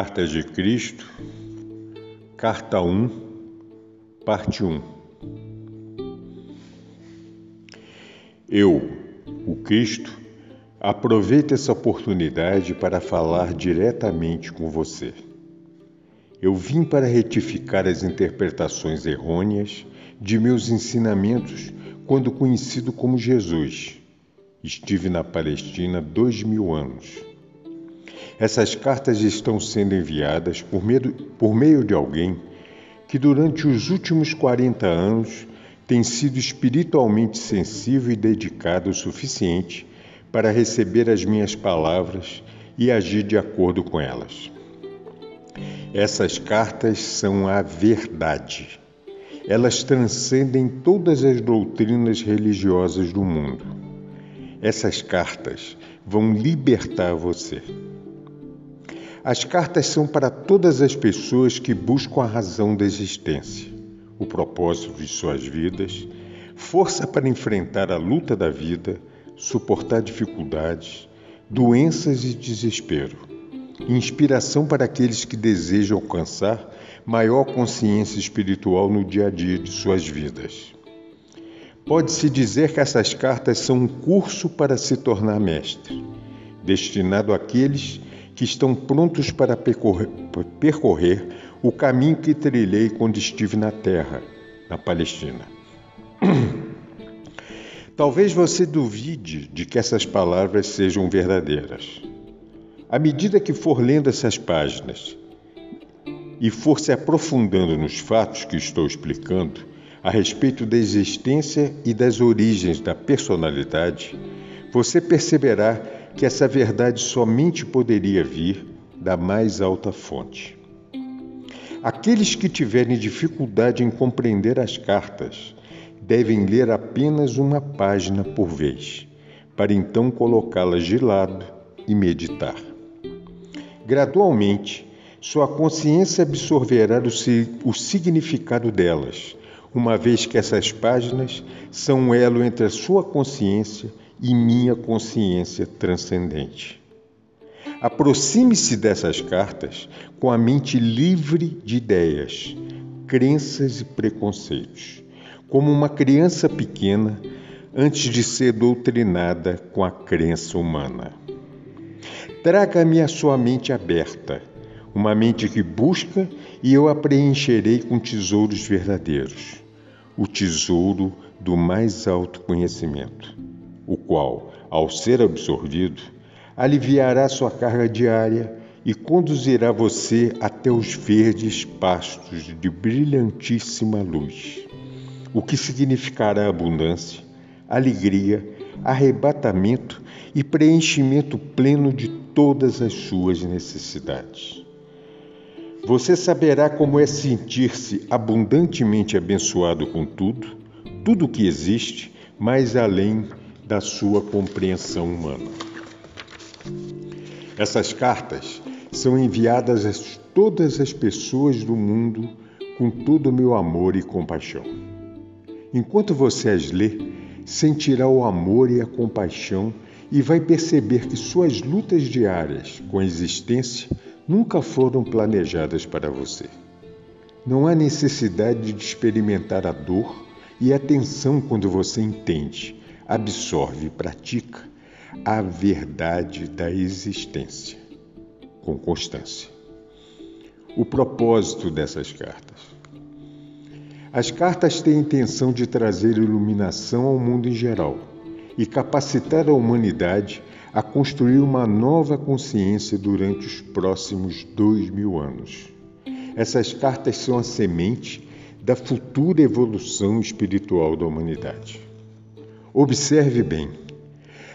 Cartas de Cristo, Carta 1, Parte 1 Eu, o Cristo, aproveito essa oportunidade para falar diretamente com você. Eu vim para retificar as interpretações errôneas de meus ensinamentos quando conhecido como Jesus. Estive na Palestina dois mil anos essas cartas estão sendo enviadas por meio, por meio de alguém que durante os últimos 40 anos tem sido espiritualmente sensível e dedicado o suficiente para receber as minhas palavras e agir de acordo com elas. Essas cartas são a verdade. Elas transcendem todas as doutrinas religiosas do mundo. Essas cartas vão libertar você. As cartas são para todas as pessoas que buscam a razão da existência, o propósito de suas vidas, força para enfrentar a luta da vida, suportar dificuldades, doenças e desespero. Inspiração para aqueles que desejam alcançar maior consciência espiritual no dia a dia de suas vidas. Pode-se dizer que essas cartas são um curso para se tornar mestre, destinado àqueles que estão prontos para percorrer, percorrer o caminho que trilhei quando estive na terra, na Palestina. Talvez você duvide de que essas palavras sejam verdadeiras. À medida que for lendo essas páginas e for se aprofundando nos fatos que estou explicando a respeito da existência e das origens da personalidade, você perceberá que essa verdade somente poderia vir da mais alta fonte. Aqueles que tiverem dificuldade em compreender as cartas devem ler apenas uma página por vez, para então colocá-las de lado e meditar. Gradualmente, sua consciência absorverá o significado delas, uma vez que essas páginas são um elo entre a sua consciência e minha consciência transcendente. Aproxime-se dessas cartas com a mente livre de ideias, crenças e preconceitos, como uma criança pequena antes de ser doutrinada com a crença humana. Traga-me a sua mente aberta, uma mente que busca e eu a preencherei com tesouros verdadeiros, o tesouro do mais alto conhecimento o qual, ao ser absorvido, aliviará sua carga diária e conduzirá você até os verdes pastos de brilhantíssima luz, o que significará abundância, alegria, arrebatamento e preenchimento pleno de todas as suas necessidades. Você saberá como é sentir-se abundantemente abençoado com tudo, tudo que existe, mais além da sua compreensão humana. Essas cartas são enviadas a todas as pessoas do mundo com todo o meu amor e compaixão. Enquanto você as lê, sentirá o amor e a compaixão e vai perceber que suas lutas diárias com a existência nunca foram planejadas para você. Não há necessidade de experimentar a dor e a tensão quando você entende absorve e pratica a verdade da existência com constância. O propósito dessas cartas. As cartas têm a intenção de trazer iluminação ao mundo em geral e capacitar a humanidade a construir uma nova consciência durante os próximos dois mil anos. Essas cartas são a semente da futura evolução espiritual da humanidade. Observe bem: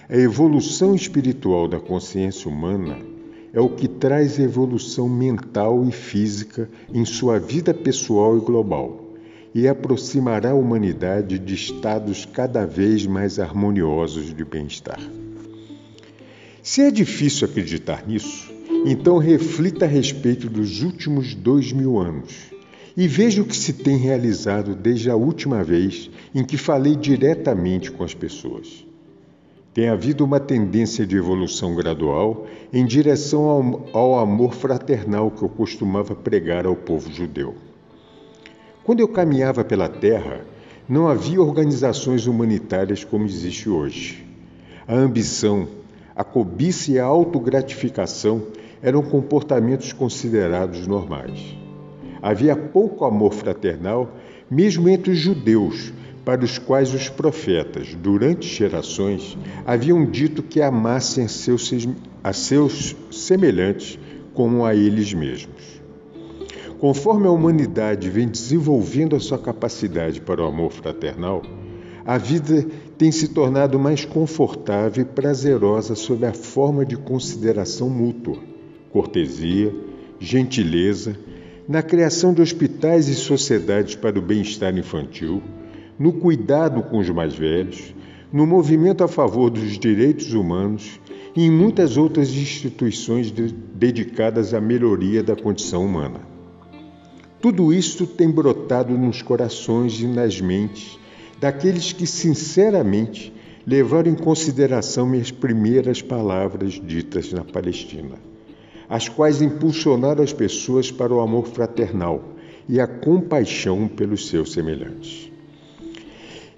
a evolução espiritual da consciência humana é o que traz evolução mental e física em sua vida pessoal e global e aproximará a humanidade de estados cada vez mais harmoniosos de bem-estar. Se é difícil acreditar nisso, então reflita a respeito dos últimos dois mil anos e veja o que se tem realizado desde a última vez em que falei diretamente com as pessoas. Tem havido uma tendência de evolução gradual em direção ao, ao, amor fraternal que eu costumava pregar ao povo judeu. Quando eu caminhava pela terra, não havia organizações humanitárias como existe hoje. A ambição, a cobiça e a autogratificação eram comportamentos considerados normais. Havia pouco amor fraternal, mesmo entre os judeus, para os quais os profetas, durante gerações, haviam dito que amassem a seus, semelhantes como a eles mesmos. Conforme a humanidade vem desenvolvendo a sua capacidade para o amor fraternal, a vida tem se tornado mais confortável e prazerosa sob a forma de consideração mútua, cortesia, gentileza, na criação de hospitais e sociedades para o bem-estar infantil, no cuidado com os mais velhos, no movimento a favor dos direitos humanos e em muitas outras instituições de, dedicadas à melhoria da condição humana. Tudo isto tem brotado nos corações e nas mentes daqueles que sinceramente levaram em consideração minhas primeiras palavras ditas na Palestina, as quais impulsionaram as pessoas para o amor fraternal e a compaixão pelos seus semelhantes.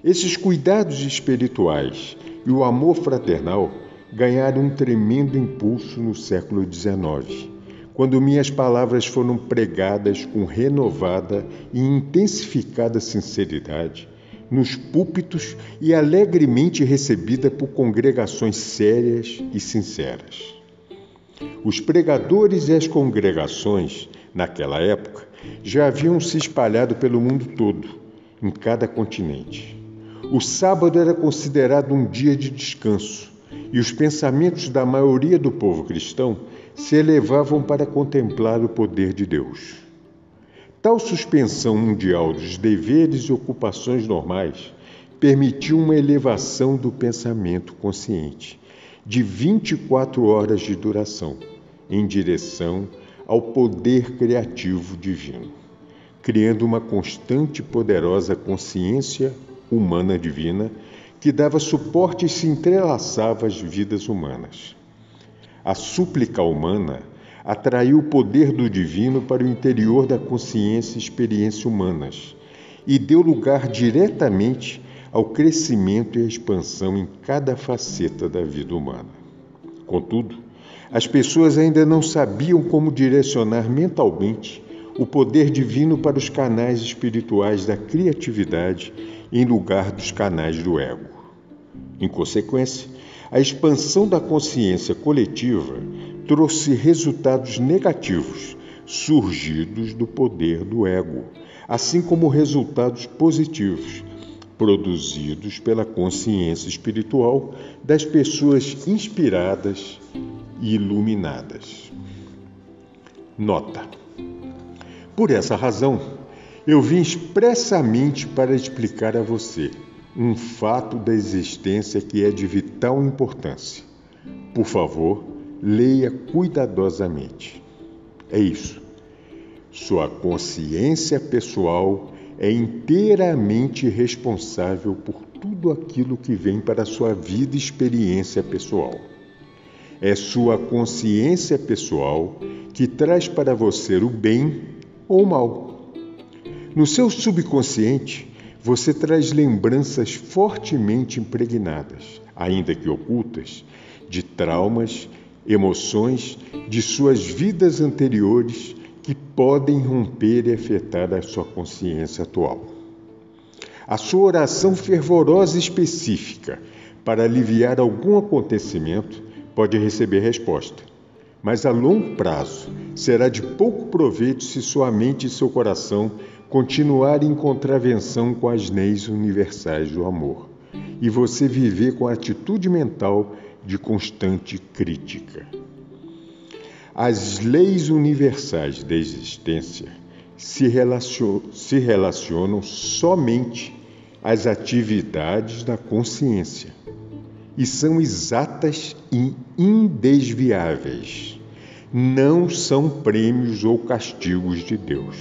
Esses cuidados espirituais e o amor fraternal ganharam um tremendo impulso no século XIX, quando minhas palavras foram pregadas com renovada e intensificada sinceridade nos púlpitos e alegremente recebida por congregações sérias e sinceras. Os pregadores e as congregações, naquela época, já haviam se espalhado pelo mundo todo, em cada continente. O sábado era considerado um dia de descanso e os pensamentos da maioria do povo cristão se elevavam para contemplar o poder de Deus. Tal suspensão mundial dos deveres e ocupações normais permitiu uma elevação do pensamento consciente de 24 horas de duração em direção ao poder criativo divino, criando uma constante e poderosa consciência humana divina que dava suporte e se entrelaçava às vidas humanas. A súplica humana atraiu o poder do divino para o interior da consciência e experiência humanas e deu lugar diretamente ao crescimento e à expansão em cada faceta da vida humana. Contudo, as pessoas ainda não sabiam como direcionar mentalmente o poder divino para os canais espirituais da criatividade em lugar dos canais do ego. Em consequência, a expansão da consciência coletiva trouxe resultados negativos surgidos do poder do ego, assim como resultados positivos produzidos pela consciência espiritual das pessoas inspiradas e iluminadas. Nota: Por essa razão, eu vim expressamente para explicar a você um fato da existência que é de vital importância. Por favor, leia cuidadosamente. É isso. Sua consciência pessoal é inteiramente responsável por tudo aquilo que vem para a sua vida e experiência pessoal. É sua consciência pessoal que traz para você o bem ou o mal. No seu subconsciente, você traz lembranças fortemente impregnadas, ainda que ocultas, de traumas, emoções de suas vidas anteriores que podem romper e afetar a sua consciência atual. A sua oração fervorosa específica para aliviar algum acontecimento pode receber resposta, mas a longo prazo será de pouco proveito se sua mente e seu coração continuar em contravenção com as leis universais do amor e você viver com a atitude mental de constante crítica. As leis universais da existência se relacionam, se relacionam somente às atividades da consciência e são exatas e indesviáveis. Não são prêmios ou castigos de Deus.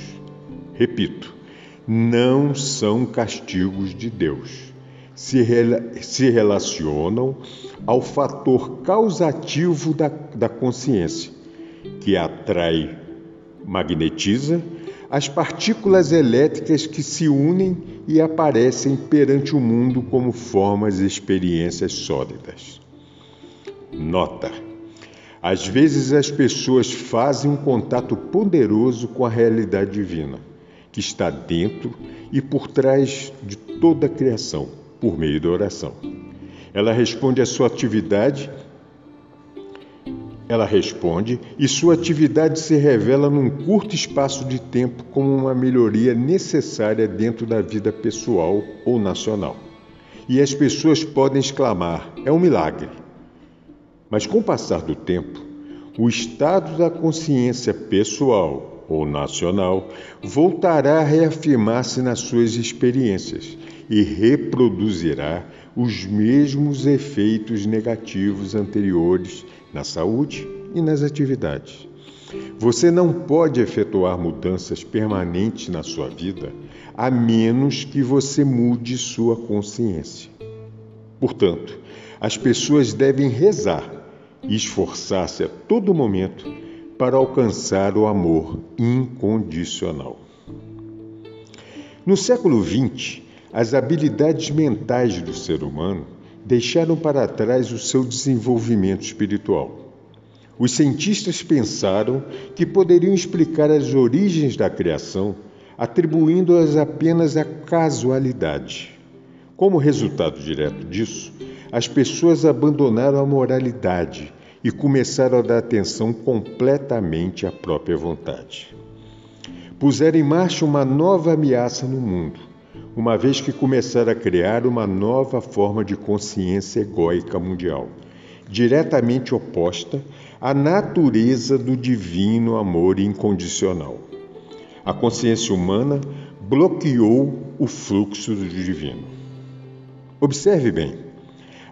Repito, não são castigos de Deus. Se, se relacionam ao fator causativo da, da consciência, que atrai, magnetiza as partículas elétricas que se unem e aparecem perante o mundo como formas e experiências sólidas. Nota: às vezes as pessoas fazem um contato poderoso com a realidade divina, que está dentro e por trás de toda a criação, por meio da oração. Ela responde à sua atividade ela responde, e sua atividade se revela num curto espaço de tempo como uma melhoria necessária dentro da vida pessoal ou nacional. E as pessoas podem exclamar: é um milagre. Mas com o passar do tempo, o estado da consciência pessoal ou nacional voltará a reafirmar-se nas suas experiências e reproduzirá os mesmos efeitos negativos anteriores na saúde e nas atividades. Você não pode efetuar mudanças permanentes na sua vida a menos que você mude sua consciência. Portanto, as pessoas devem rezar e esforçar-se a todo momento para alcançar o amor incondicional. No século XX, as habilidades mentais do ser humano deixaram para trás o seu desenvolvimento espiritual. Os cientistas pensaram que poderiam explicar as origens da criação atribuindo-as apenas à casualidade. Como resultado direto disso, as pessoas abandonaram a moralidade e começaram a dar atenção completamente à própria vontade. Puseram em marcha uma nova ameaça no mundo uma vez que começaram a criar uma nova forma de consciência egóica mundial, diretamente oposta à natureza do divino amor incondicional. A consciência humana bloqueou o fluxo do divino. Observe bem,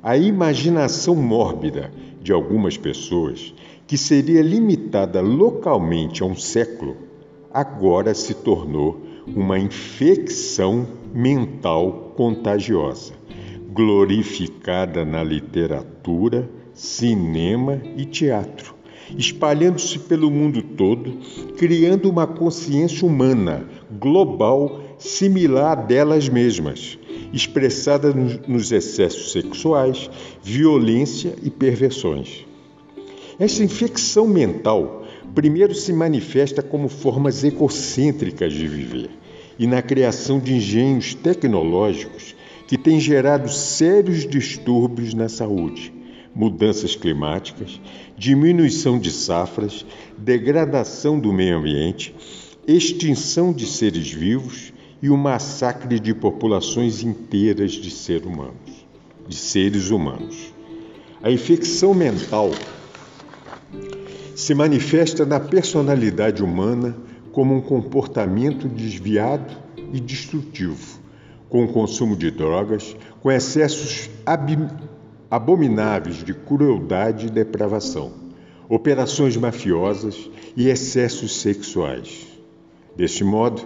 a imaginação mórbida de algumas pessoas, que seria limitada localmente a um século, agora se tornou uma infecção mental contagiosa, glorificada na literatura, cinema e teatro, espalhando-se pelo mundo todo, criando uma consciência humana global similar a delas mesmas, expressada nos excessos sexuais, violência e perversões. Essa infecção mental primeiro se manifesta como formas egocêntricas de viver e na criação de engenhos tecnológicos que têm gerado sérios distúrbios na saúde, mudanças climáticas, diminuição de safras, degradação do meio ambiente, extinção de seres vivos e o massacre de populações inteiras de, humanos, de seres humanos. A infecção mental se manifesta na personalidade humana como um comportamento desviado e destrutivo, com o consumo de drogas, com excessos abomináveis de crueldade e depravação, operações mafiosas e excessos sexuais. Deste modo,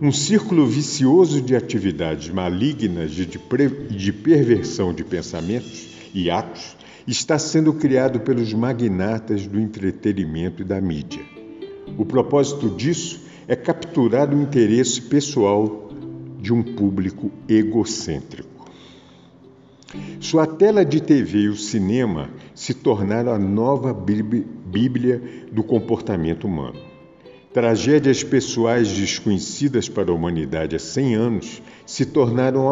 um círculo vicioso de atividades malignas e de, de perversão de pensamentos e atos está sendo criado pelos magnatas do entretenimento e da mídia o propósito disso é capturar o interesse pessoal de um público egocêntrico. Sua tela de TV e o cinema se tornaram a nova Bíblia do comportamento humano. Tragédias pessoais desconhecidas para a humanidade há 100 anos se tornaram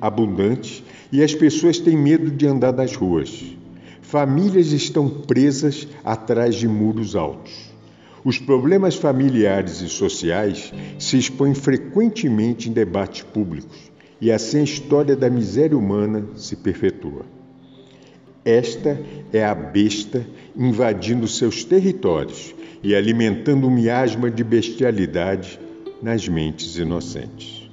abundantes e as pessoas têm medo de andar nas ruas. Famílias estão presas atrás de muros altos. Os problemas familiares e sociais se expõem frequentemente em debates públicos e assim a história da miséria humana se perpetua. Esta é a besta invadindo seus territórios e alimentando um miasma de bestialidade nas mentes inocentes.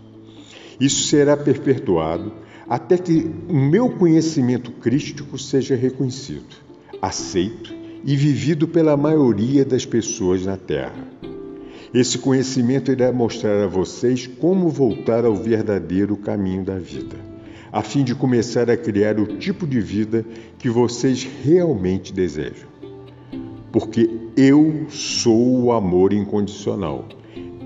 Isso será perpetuado até que o meu conhecimento crístico seja reconhecido, aceito e vivido pela maioria das pessoas na Terra. Esse conhecimento irá mostrar a vocês como voltar ao verdadeiro caminho da vida, a fim de começar a criar o tipo de vida que vocês realmente desejam. Porque eu sou o amor incondicional.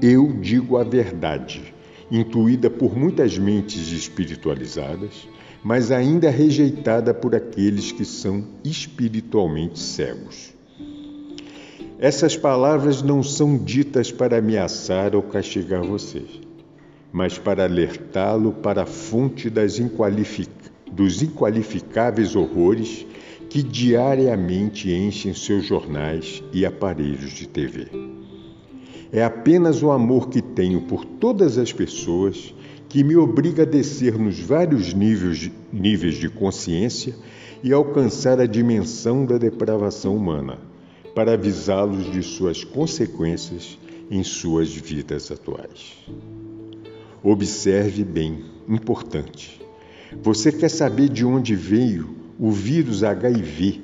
Eu digo a verdade, intuída por muitas mentes espiritualizadas, mas ainda rejeitada por aqueles que são espiritualmente cegos. Essas palavras não são ditas para ameaçar ou castigar você, mas para alertá-lo para a fonte inqualific... dos inqualificáveis horrores que diariamente enchem seus jornais e aparelhos de TV. É apenas o amor que tenho por todas as pessoas que me obriga a descer nos vários níveis de, níveis de consciência e alcançar a dimensão da depravação humana para avisá-los de suas consequências em suas vidas atuais. Observe bem, importante. Você quer saber de onde veio o vírus HIV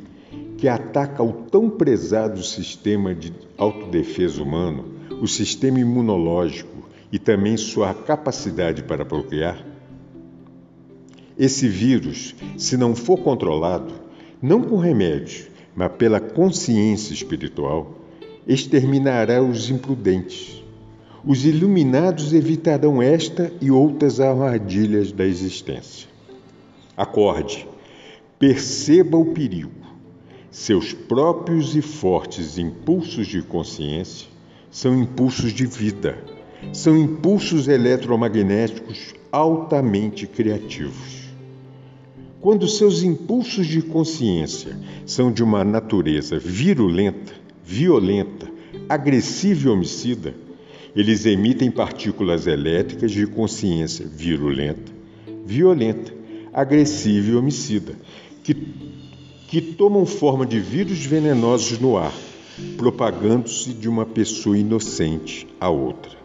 que ataca o tão prezado sistema de autodefesa humano, o sistema imunológico e também sua capacidade para procriar? Esse vírus, se não for controlado, não com remédio, mas pela consciência espiritual, exterminará os imprudentes. Os iluminados evitarão esta e outras armadilhas da existência. Acorde, perceba o perigo. Seus próprios e fortes impulsos de consciência são impulsos de vida, são impulsos eletromagnéticos altamente criativos. Quando seus impulsos de consciência são de uma natureza virulenta, violenta, agressiva e homicida, eles emitem partículas elétricas de consciência virulenta, violenta, agressiva e homicida, que, que tomam forma de vírus venenosos no ar, propagando-se de uma pessoa inocente a outra.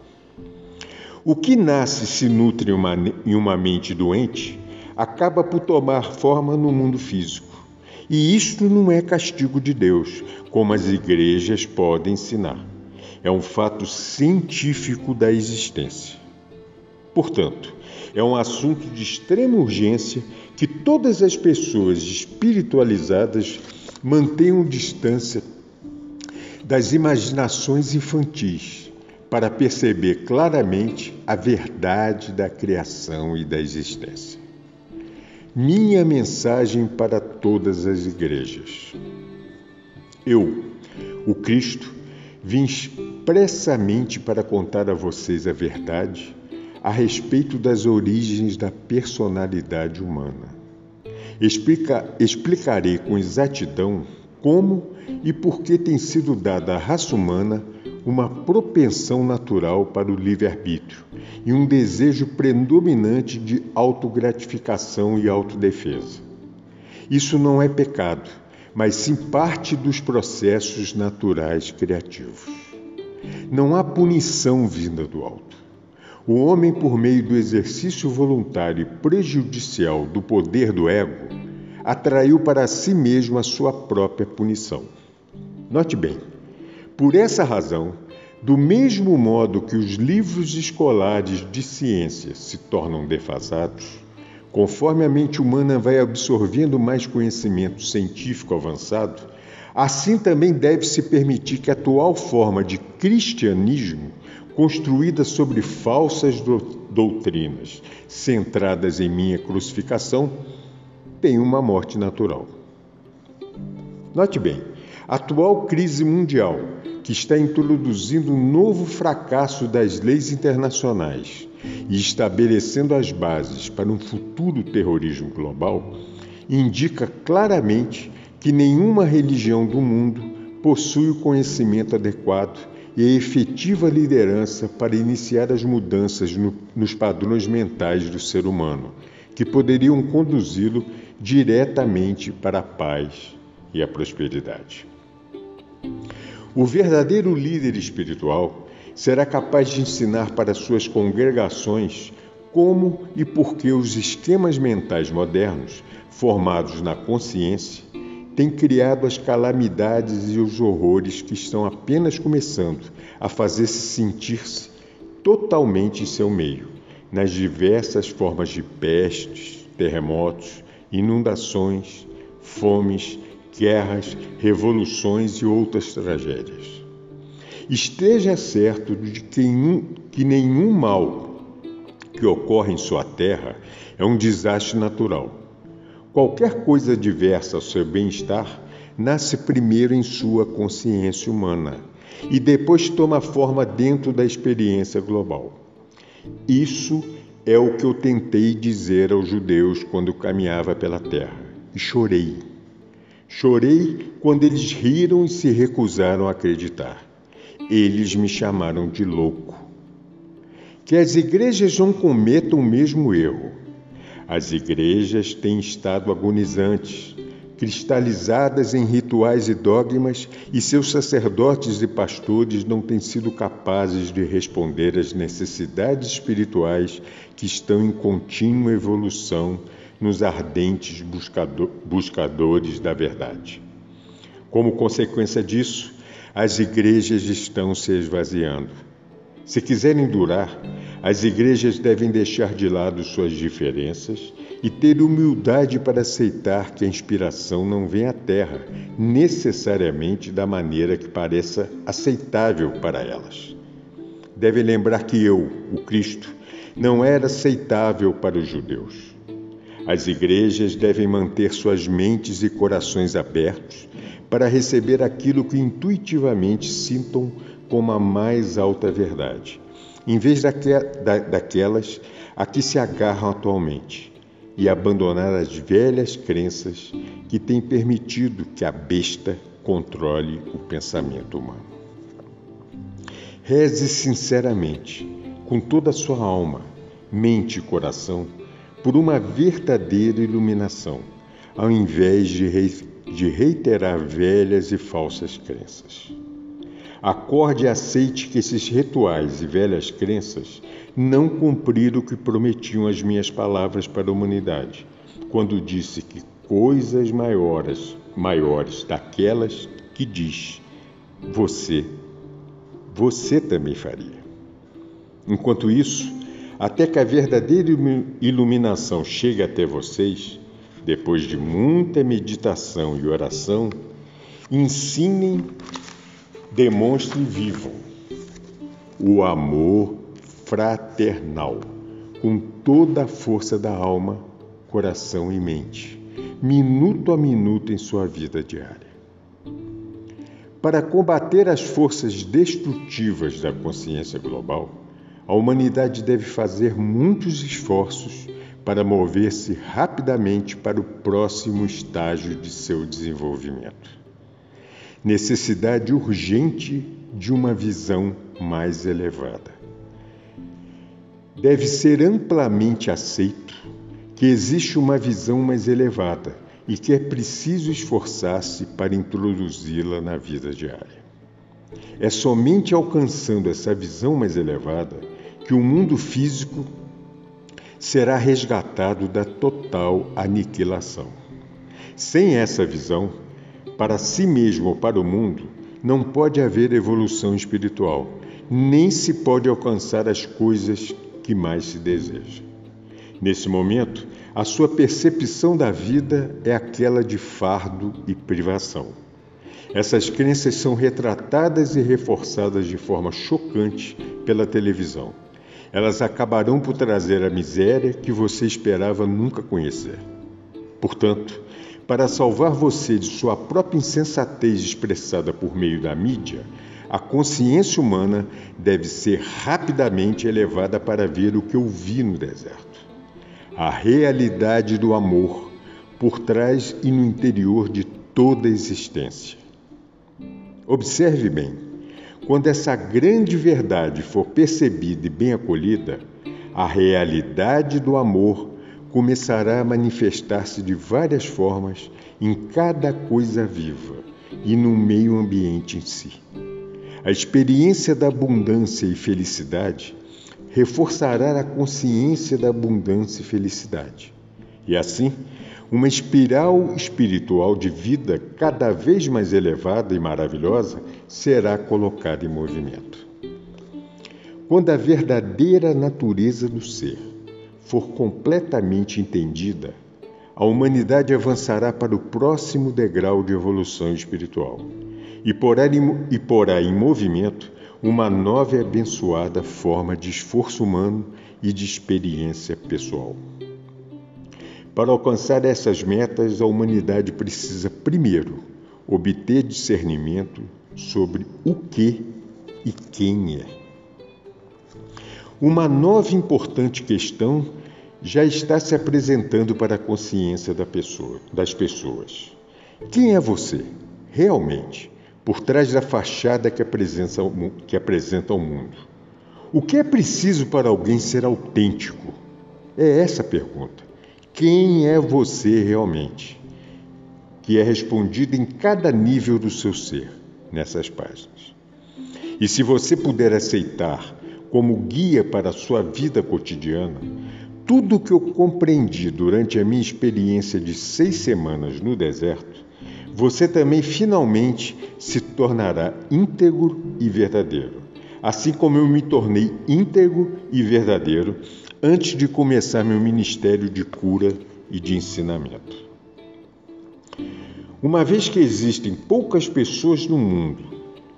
O que nasce e se nutre em uma, em uma mente doente acaba por tomar forma no mundo físico. E isto não é castigo de Deus, como as igrejas podem ensinar. É um fato científico da existência. Portanto, é um assunto de extrema urgência que todas as pessoas espiritualizadas mantenham distância das imaginações infantis para perceber claramente a verdade da criação e da existência. Minha mensagem para todas as igrejas. Eu, o Cristo, vim expressamente para contar a vocês a verdade a respeito das origens da personalidade humana. Explica, explicarei com exatidão como e por que tem sido dada à raça humana uma propensão natural para o livre-arbítrio e um desejo predominante de autogratificação e autodefesa. Isso não é pecado, mas sim parte dos processos naturais criativos. Não há punição vinda do alto. O homem, por meio do exercício voluntário e prejudicial do poder do ego, atraiu para si mesmo a sua própria punição. Note bem, por essa razão, do mesmo modo que os livros escolares de ciência se tornam defasados, conforme a mente humana vai absorvendo mais conhecimento científico avançado, assim também deve-se permitir que a atual forma de cristianismo, construída sobre falsas doutrinas, centradas em minha crucificação, tenha uma morte natural. Note bem, a atual crise mundial, que está introduzindo um novo fracasso das leis internacionais e estabelecendo as bases para um futuro terrorismo global, indica claramente que nenhuma religião do mundo possui o conhecimento adequado e a efetiva liderança para iniciar as mudanças no, nos padrões mentais do ser humano, que poderiam conduzi-lo diretamente para a paz e a prosperidade. O verdadeiro líder espiritual será capaz de ensinar para suas congregações como e por que os esquemas mentais modernos, formados na consciência, têm criado as calamidades e os horrores que estão apenas começando a fazer-se sentir-se totalmente em seu meio, nas diversas formas de pestes, terremotos, inundações, fomes, guerras, revoluções e outras tragédias. Esteja certo de que, nenhum mal que ocorre em sua terra é um desastre natural. Qualquer coisa diversa ao seu bem-estar nasce primeiro em sua consciência humana e depois toma forma dentro da experiência global. Isso é o que eu tentei dizer aos judeus quando caminhava pela terra e chorei. Chorei quando eles riram e se recusaram a acreditar. Eles me chamaram de louco. Que as igrejas não cometam o mesmo erro. As igrejas têm estado agonizantes, cristalizadas em rituais e dogmas, e seus sacerdotes e pastores não têm sido capazes de responder às necessidades espirituais que estão em contínua evolução nos ardentes buscador, buscadores da verdade. Como consequência disso, as igrejas estão se esvaziando. Se quiserem durar, as igrejas devem deixar de lado suas diferenças e ter humildade para aceitar que a inspiração não vem à Terra necessariamente da maneira que pareça aceitável para elas. Devem lembrar que eu, o Cristo, não era aceitável para os judeus. As igrejas devem manter suas mentes e corações abertos para receber aquilo que intuitivamente sintam como a mais alta verdade, em vez daquelas a que se agarram atualmente, e abandonar as velhas crenças que têm permitido que a besta controle o pensamento humano. Reze sinceramente, com toda a sua alma, mente e coração por uma verdadeira iluminação, ao invés de, de reiterar velhas e falsas crenças. Acorde e aceite que esses rituais e velhas crenças não cumpriram o que prometiam as minhas palavras para a humanidade, quando disse que coisas maiores, maiores daquelas que diz você, você também faria. Enquanto isso, até que a verdadeira iluminação chegue até vocês, depois de muita meditação e oração, ensinem, demonstrem e vivam o amor fraternal com toda a força da alma, coração e mente, minuto a minuto em sua vida diária. Para combater as forças destrutivas da consciência global, a humanidade deve fazer muitos esforços para mover-se rapidamente para o próximo estágio de seu desenvolvimento. Necessidade urgente de uma visão mais elevada. Deve ser amplamente aceito que existe uma visão mais elevada e que é preciso esforçar-se para introduzi-la na vida diária. É somente alcançando essa visão mais elevada que o mundo físico será resgatado da total aniquilação. Sem essa visão, para si mesmo ou para o mundo, não pode haver evolução espiritual, nem se pode alcançar as coisas que mais se deseja. Nesse momento, a sua percepção da vida é aquela de fardo e privação. Essas crenças são retratadas e reforçadas de forma chocante pela televisão elas acabarão por trazer a miséria que você esperava nunca conhecer. Portanto, para salvar você de sua própria insensatez expressada por meio da mídia, a consciência humana deve ser rapidamente elevada para ver o que eu vi no deserto. A realidade do amor por trás e no interior de toda a existência. Observe bem. Quando essa grande verdade for percebida e bem acolhida, a realidade do amor começará a manifestar-se de várias formas em cada coisa viva e no meio ambiente em si. A experiência da abundância e felicidade reforçará a consciência da abundância e felicidade. E assim, uma espiral espiritual de vida cada vez mais elevada e maravilhosa será colocada em movimento. Quando a verdadeira natureza do ser for completamente entendida, a humanidade avançará para o próximo degrau de evolução espiritual e porá, em movimento uma nova e abençoada forma de esforço humano e de experiência pessoal. Para alcançar essas metas, a humanidade precisa, primeiro, obter discernimento sobre o que e quem é. Uma nova importante questão já está se apresentando para a consciência da pessoa, das pessoas. Quem é você, realmente, por trás da fachada que apresenta, que apresenta ao mundo? O que é preciso para alguém ser autêntico? É essa a pergunta. Quem é você realmente? Que é respondido em cada nível do seu ser, nessas páginas. E se você puder aceitar como guia para a sua vida cotidiana, tudo o que eu compreendi durante a minha experiência de seis semanas no deserto, você também finalmente se tornará íntegro e verdadeiro, assim como eu me tornei íntegro e verdadeiro antes de começar meu ministério de cura e de ensinamento. Uma vez que existem poucas pessoas no mundo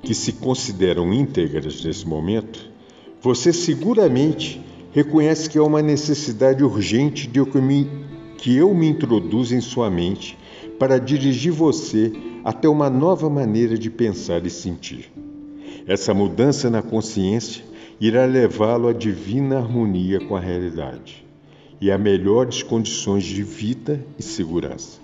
que se consideram íntegras nesse momento, você seguramente reconhece que há uma necessidade urgente de que, me, que eu me introduza em sua mente para dirigir você até uma nova maneira de pensar e sentir. Essa mudança na consciência irá levá-lo à divina harmonia com a realidade e a melhores condições de vida e segurança.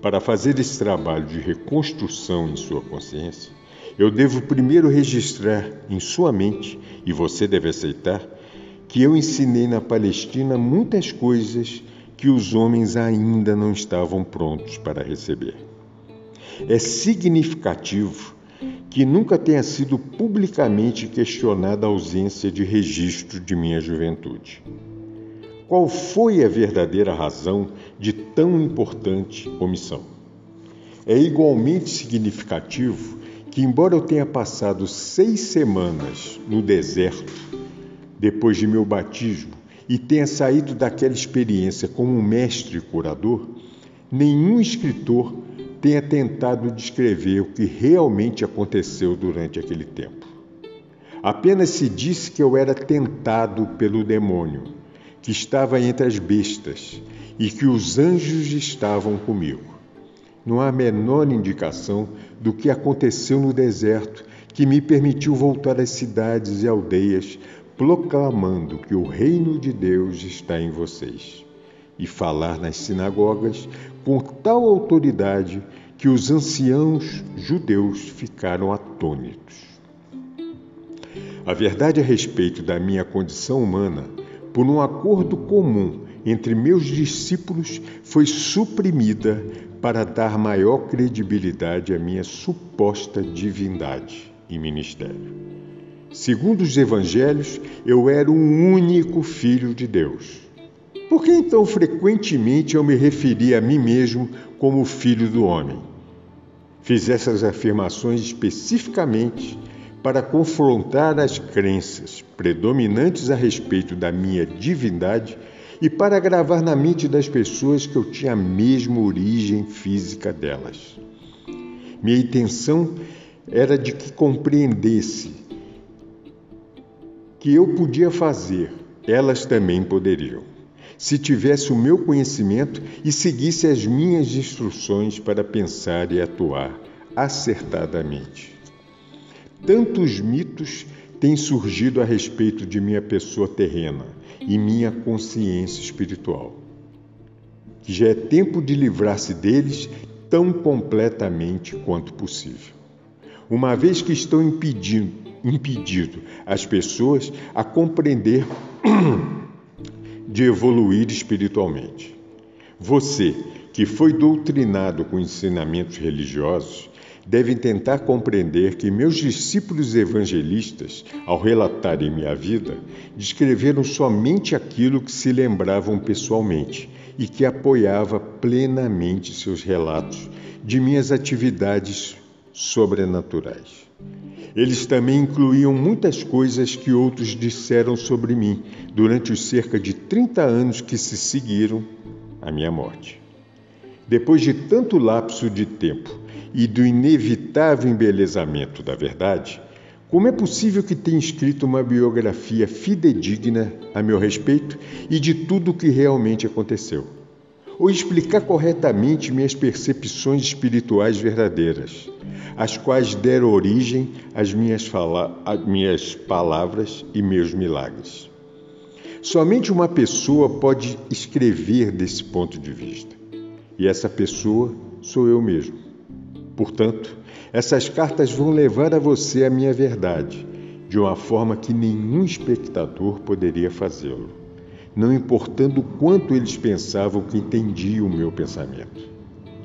Para fazer esse trabalho de reconstrução em sua consciência, eu devo primeiro registrar em sua mente, e você deve aceitar, que eu ensinei na Palestina muitas coisas que os homens ainda não estavam prontos para receber. É significativo que nunca tenha sido publicamente questionada a ausência de registro de minha juventude. Qual foi a verdadeira razão de tão importante omissão? É igualmente significativo que, embora eu tenha passado seis semanas no deserto depois de meu batismo e tenha saído daquela experiência como um mestre curador, nenhum escritor tenha tentado descrever o que realmente aconteceu durante aquele tempo. Apenas se disse que eu era tentado pelo demônio, que estava entre as bestas e que os anjos estavam comigo. Não há menor indicação do que aconteceu no deserto que me permitiu voltar às cidades e aldeias proclamando que o reino de Deus está em vocês, e falar nas sinagogas com tal autoridade que os anciãos judeus ficaram atônitos. A verdade a respeito da minha condição humana, por um acordo comum entre meus discípulos, foi suprimida para dar maior credibilidade à minha suposta divindade e ministério. Segundo os evangelhos, eu era o único filho de Deus. Por que então frequentemente eu me referia a mim mesmo como filho do homem? Fiz essas afirmações especificamente para confrontar as crenças predominantes a respeito da minha divindade e para gravar na mente das pessoas que eu tinha a mesma origem física delas. Minha intenção era de que compreendesse que eu podia fazer, elas também poderiam, se tivesse o meu conhecimento e seguisse as minhas instruções para pensar e atuar acertadamente. Tantos mitos têm surgido a respeito de minha pessoa terrena e minha consciência espiritual, já é tempo de livrar-se deles tão completamente quanto possível. Uma vez que estão impedindo impedido as pessoas a compreender de evoluir espiritualmente. Você, que foi doutrinado com ensinamentos religiosos, deve tentar compreender que meus discípulos evangelistas, ao relatarem minha vida, descreveram somente aquilo que se lembravam pessoalmente e que apoiava plenamente seus relatos de minhas atividades sobrenaturais. Eles também incluíam muitas coisas que outros disseram sobre mim durante os cerca de 30 anos que se seguiram à minha morte. Depois de tanto lapso de tempo e do inevitável embelezamento da verdade, como é possível que tenha escrito uma biografia fidedigna a meu respeito e de tudo o que realmente aconteceu? Ou explicar corretamente minhas percepções espirituais verdadeiras? as quais deram origem às minhas, fala às minhas palavras e meus milagres. Somente uma pessoa pode escrever desse ponto de vista, e essa pessoa sou eu mesmo. Portanto, essas cartas vão levar a você a minha verdade, de uma forma que nenhum espectador poderia fazê-lo, não importando quanto eles pensavam que entendiam o meu pensamento.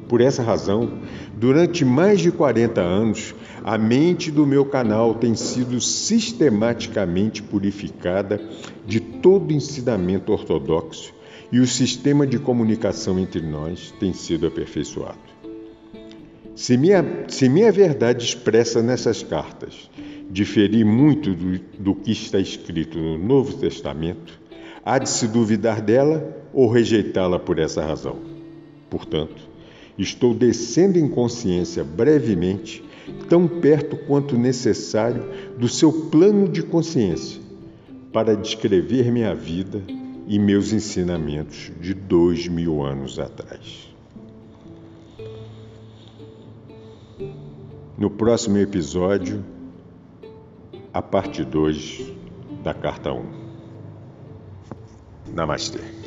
Por essa razão, durante mais de 40 anos, a mente do meu canal tem sido sistematicamente purificada de todo ensinamento ortodoxo e o sistema de comunicação entre nós tem sido aperfeiçoado. Se minha, se minha verdade expressa nessas cartas diferir muito do, do que está escrito no Novo Testamento, há de se duvidar dela ou rejeitá-la por essa razão. Portanto, Estou descendo em consciência brevemente, tão perto quanto necessário do seu plano de consciência, para descrever minha vida e meus ensinamentos de dois mil anos atrás. No próximo episódio, a parte 2 da carta 1. ナマシテ。